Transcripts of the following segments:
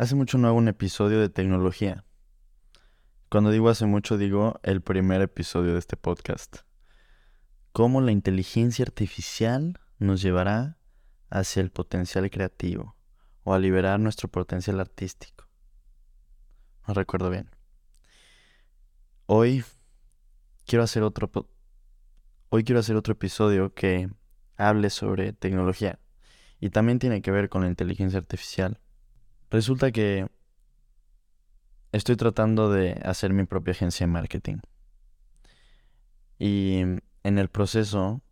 Hace mucho no hago un episodio de tecnología. Cuando digo hace mucho digo el primer episodio de este podcast. Cómo la inteligencia artificial nos llevará hacia el potencial creativo o a liberar nuestro potencial artístico. No recuerdo bien. Hoy quiero hacer otro hoy quiero hacer otro episodio que hable sobre tecnología y también tiene que ver con la inteligencia artificial Resulta que estoy tratando de hacer mi propia agencia de marketing. Y en el proceso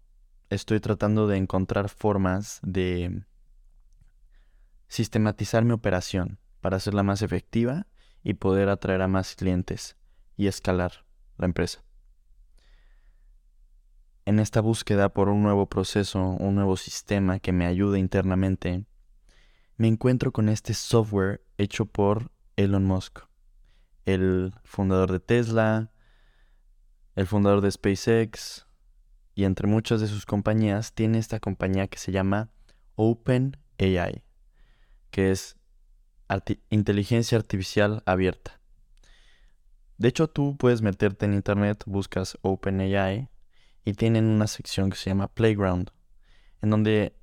estoy tratando de encontrar formas de sistematizar mi operación para hacerla más efectiva y poder atraer a más clientes y escalar la empresa. En esta búsqueda por un nuevo proceso, un nuevo sistema que me ayude internamente me encuentro con este software hecho por Elon Musk, el fundador de Tesla, el fundador de SpaceX, y entre muchas de sus compañías tiene esta compañía que se llama OpenAI, que es inteligencia artificial abierta. De hecho, tú puedes meterte en internet, buscas OpenAI y tienen una sección que se llama Playground, en donde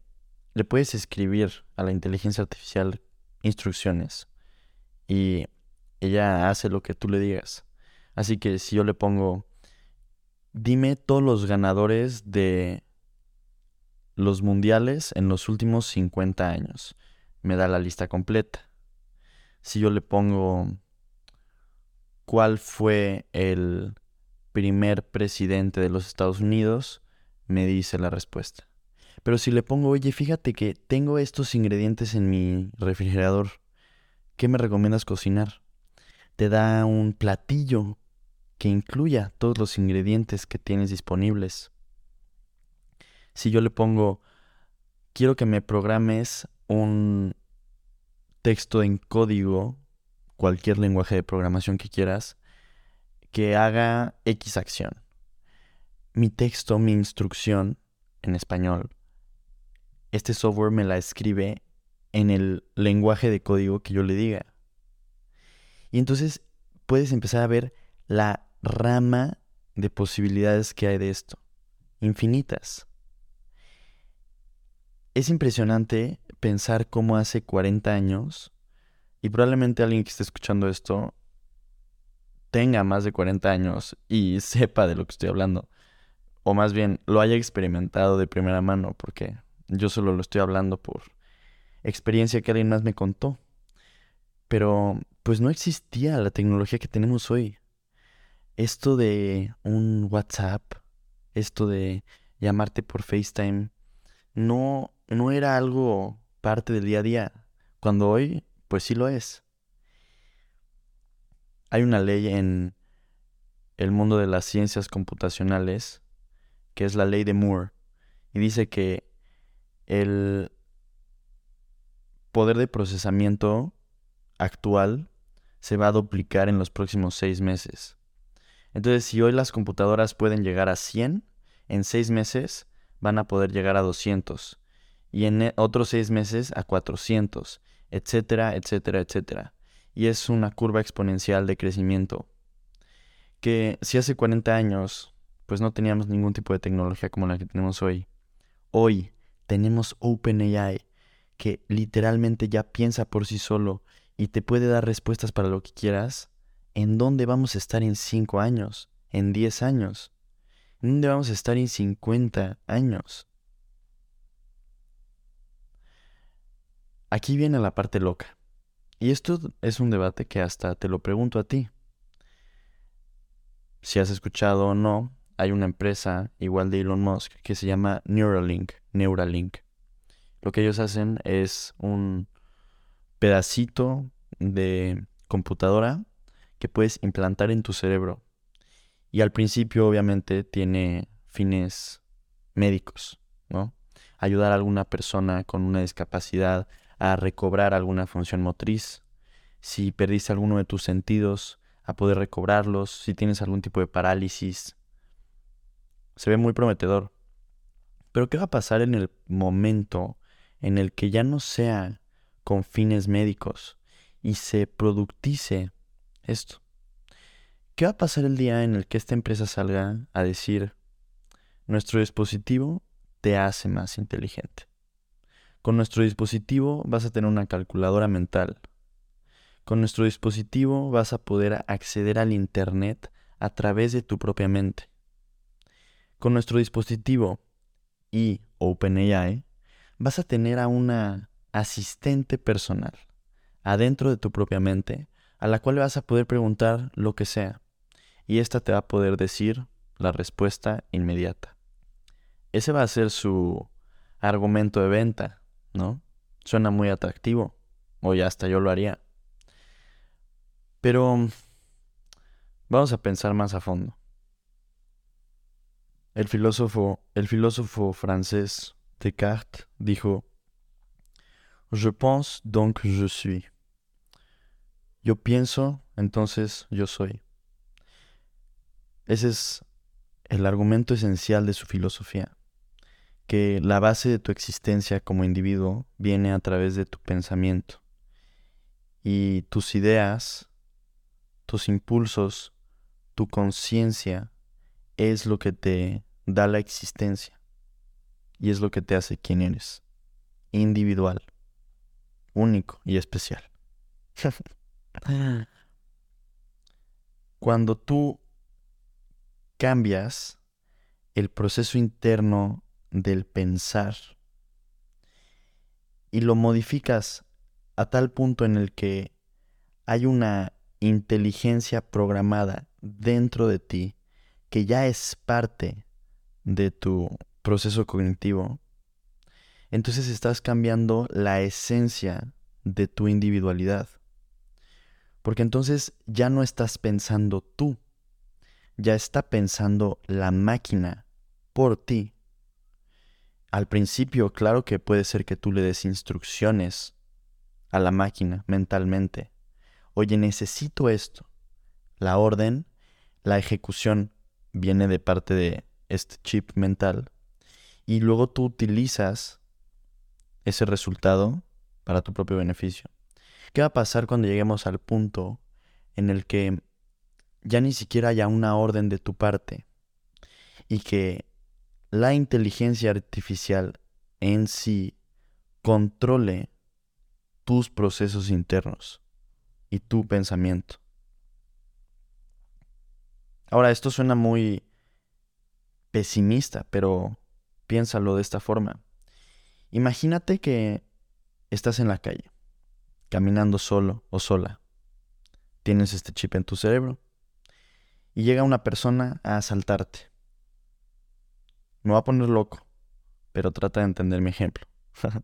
le puedes escribir a la inteligencia artificial instrucciones y ella hace lo que tú le digas. Así que si yo le pongo, dime todos los ganadores de los mundiales en los últimos 50 años, me da la lista completa. Si yo le pongo, ¿cuál fue el primer presidente de los Estados Unidos? Me dice la respuesta. Pero si le pongo, oye, fíjate que tengo estos ingredientes en mi refrigerador, ¿qué me recomiendas cocinar? Te da un platillo que incluya todos los ingredientes que tienes disponibles. Si yo le pongo, quiero que me programes un texto en código, cualquier lenguaje de programación que quieras, que haga X acción. Mi texto, mi instrucción en español, este software me la escribe en el lenguaje de código que yo le diga. Y entonces puedes empezar a ver la rama de posibilidades que hay de esto. Infinitas. Es impresionante pensar cómo hace 40 años, y probablemente alguien que esté escuchando esto tenga más de 40 años y sepa de lo que estoy hablando. O más bien lo haya experimentado de primera mano, porque yo solo lo estoy hablando por experiencia que alguien más me contó. Pero pues no existía la tecnología que tenemos hoy. Esto de un WhatsApp, esto de llamarte por FaceTime, no, no era algo parte del día a día, cuando hoy pues sí lo es. Hay una ley en el mundo de las ciencias computacionales, que es la ley de Moore, y dice que el poder de procesamiento actual se va a duplicar en los próximos seis meses. Entonces, si hoy las computadoras pueden llegar a 100, en seis meses van a poder llegar a 200. Y en e, otros seis meses a 400, etcétera, etcétera, etcétera. Y es una curva exponencial de crecimiento. Que si hace 40 años, pues no teníamos ningún tipo de tecnología como la que tenemos hoy. Hoy, tenemos OpenAI, que literalmente ya piensa por sí solo y te puede dar respuestas para lo que quieras, ¿en dónde vamos a estar en 5 años? ¿En 10 años? ¿En dónde vamos a estar en 50 años? Aquí viene la parte loca. Y esto es un debate que hasta te lo pregunto a ti. Si has escuchado o no, hay una empresa igual de Elon Musk que se llama Neuralink. Neuralink. Lo que ellos hacen es un pedacito de computadora que puedes implantar en tu cerebro. Y al principio obviamente tiene fines médicos, ¿no? Ayudar a alguna persona con una discapacidad a recobrar alguna función motriz. Si perdiste alguno de tus sentidos, a poder recobrarlos. Si tienes algún tipo de parálisis. Se ve muy prometedor. Pero ¿qué va a pasar en el momento en el que ya no sea con fines médicos y se productice esto. ¿Qué va a pasar el día en el que esta empresa salga a decir, nuestro dispositivo te hace más inteligente? Con nuestro dispositivo vas a tener una calculadora mental. Con nuestro dispositivo vas a poder acceder al Internet a través de tu propia mente. Con nuestro dispositivo y OpenAI vas a tener a una asistente personal adentro de tu propia mente a la cual vas a poder preguntar lo que sea y ésta te va a poder decir la respuesta inmediata. Ese va a ser su argumento de venta, ¿no? Suena muy atractivo, o ya hasta yo lo haría. Pero vamos a pensar más a fondo. El filósofo, el filósofo francés Descartes dijo, Je pense donc je suis. Yo pienso, entonces yo soy. Ese es el argumento esencial de su filosofía, que la base de tu existencia como individuo viene a través de tu pensamiento y tus ideas, tus impulsos, tu conciencia es lo que te da la existencia. Y es lo que te hace quien eres, individual, único y especial. Cuando tú cambias el proceso interno del pensar y lo modificas a tal punto en el que hay una inteligencia programada dentro de ti que ya es parte de tu proceso cognitivo, entonces estás cambiando la esencia de tu individualidad. Porque entonces ya no estás pensando tú, ya está pensando la máquina por ti. Al principio, claro que puede ser que tú le des instrucciones a la máquina mentalmente. Oye, necesito esto. La orden, la ejecución viene de parte de este chip mental. Y luego tú utilizas ese resultado para tu propio beneficio. ¿Qué va a pasar cuando lleguemos al punto en el que ya ni siquiera haya una orden de tu parte y que la inteligencia artificial en sí controle tus procesos internos y tu pensamiento? Ahora, esto suena muy pesimista, pero piénsalo de esta forma. Imagínate que estás en la calle caminando solo o sola. Tienes este chip en tu cerebro y llega una persona a asaltarte. Me va a poner loco, pero trata de entender mi ejemplo.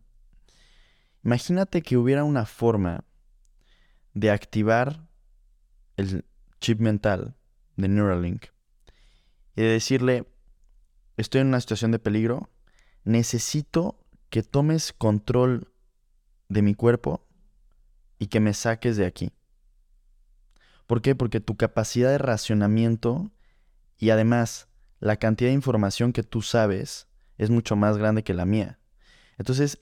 Imagínate que hubiera una forma de activar el chip mental de Neuralink y de decirle, estoy en una situación de peligro, necesito que tomes control de mi cuerpo y que me saques de aquí. ¿Por qué? Porque tu capacidad de racionamiento y además la cantidad de información que tú sabes es mucho más grande que la mía. Entonces,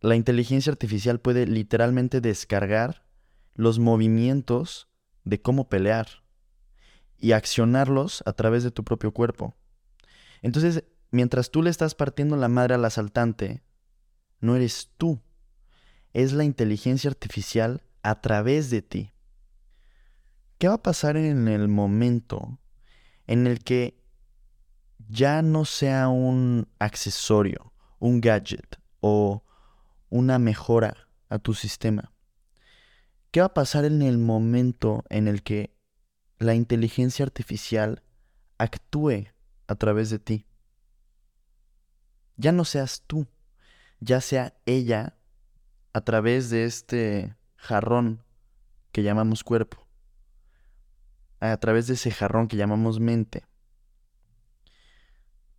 la inteligencia artificial puede literalmente descargar los movimientos de cómo pelear y accionarlos a través de tu propio cuerpo. Entonces, mientras tú le estás partiendo la madre al asaltante, no eres tú, es la inteligencia artificial a través de ti. ¿Qué va a pasar en el momento en el que ya no sea un accesorio, un gadget o una mejora a tu sistema? ¿Qué va a pasar en el momento en el que la inteligencia artificial actúe a través de ti? Ya no seas tú, ya sea ella a través de este jarrón que llamamos cuerpo, a través de ese jarrón que llamamos mente.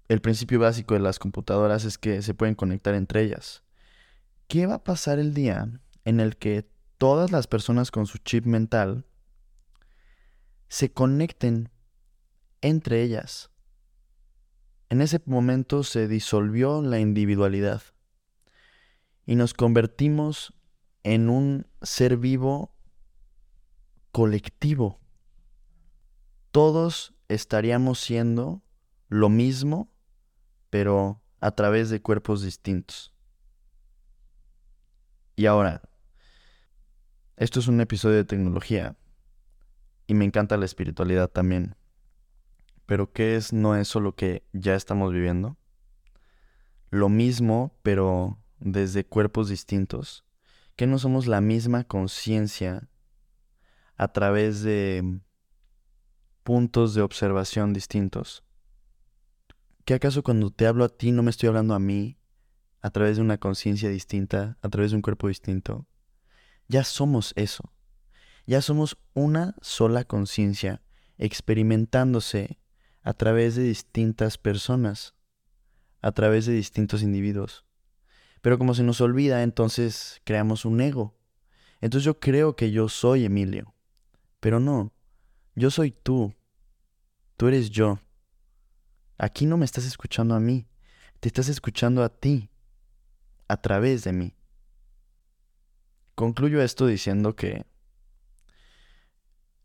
El principio básico de las computadoras es que se pueden conectar entre ellas. ¿Qué va a pasar el día en el que todas las personas con su chip mental se conecten entre ellas? En ese momento se disolvió la individualidad y nos convertimos en un ser vivo colectivo. Todos estaríamos siendo lo mismo, pero a través de cuerpos distintos. Y ahora, esto es un episodio de tecnología y me encanta la espiritualidad también. Pero ¿qué es no eso lo que ya estamos viviendo? Lo mismo, pero desde cuerpos distintos. Que no somos la misma conciencia a través de puntos de observación distintos. ¿Qué acaso cuando te hablo a ti no me estoy hablando a mí a través de una conciencia distinta, a través de un cuerpo distinto? Ya somos eso. Ya somos una sola conciencia experimentándose a través de distintas personas, a través de distintos individuos. Pero como se nos olvida, entonces creamos un ego. Entonces yo creo que yo soy Emilio. Pero no, yo soy tú. Tú eres yo. Aquí no me estás escuchando a mí, te estás escuchando a ti, a través de mí. Concluyo esto diciendo que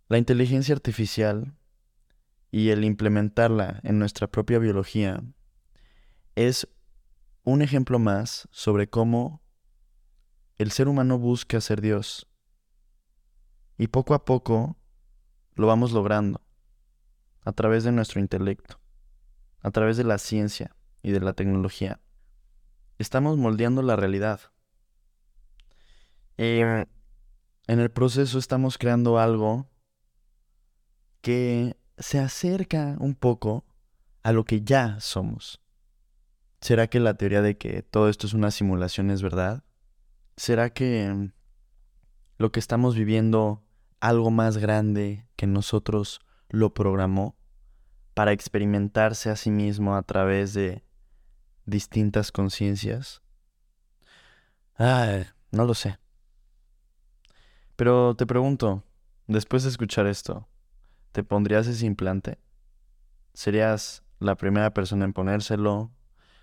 la inteligencia artificial y el implementarla en nuestra propia biología es un ejemplo más sobre cómo el ser humano busca ser Dios. Y poco a poco lo vamos logrando a través de nuestro intelecto, a través de la ciencia y de la tecnología. Estamos moldeando la realidad. Y en el proceso estamos creando algo que se acerca un poco a lo que ya somos. ¿Será que la teoría de que todo esto es una simulación es verdad? ¿Será que lo que estamos viviendo algo más grande que nosotros lo programó para experimentarse a sí mismo a través de distintas conciencias? Ah, no lo sé. Pero te pregunto, después de escuchar esto, ¿Te pondrías ese implante? ¿Serías la primera persona en ponérselo?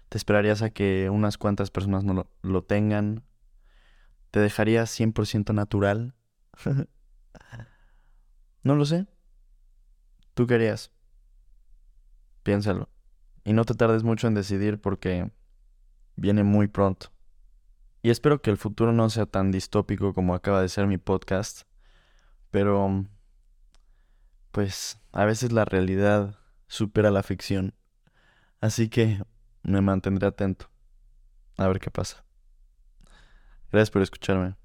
¿Te esperarías a que unas cuantas personas no lo, tengan? ¿Te dejarías 100% natural? no lo sé. ¿Tú querías? Piénsalo. Y no te tardes mucho en decidir porque viene muy pronto. Y espero que el futuro no sea tan distópico como acaba de ser mi podcast, pero pues a veces la realidad supera la ficción. Así que me mantendré atento. A ver qué pasa. Gracias por escucharme.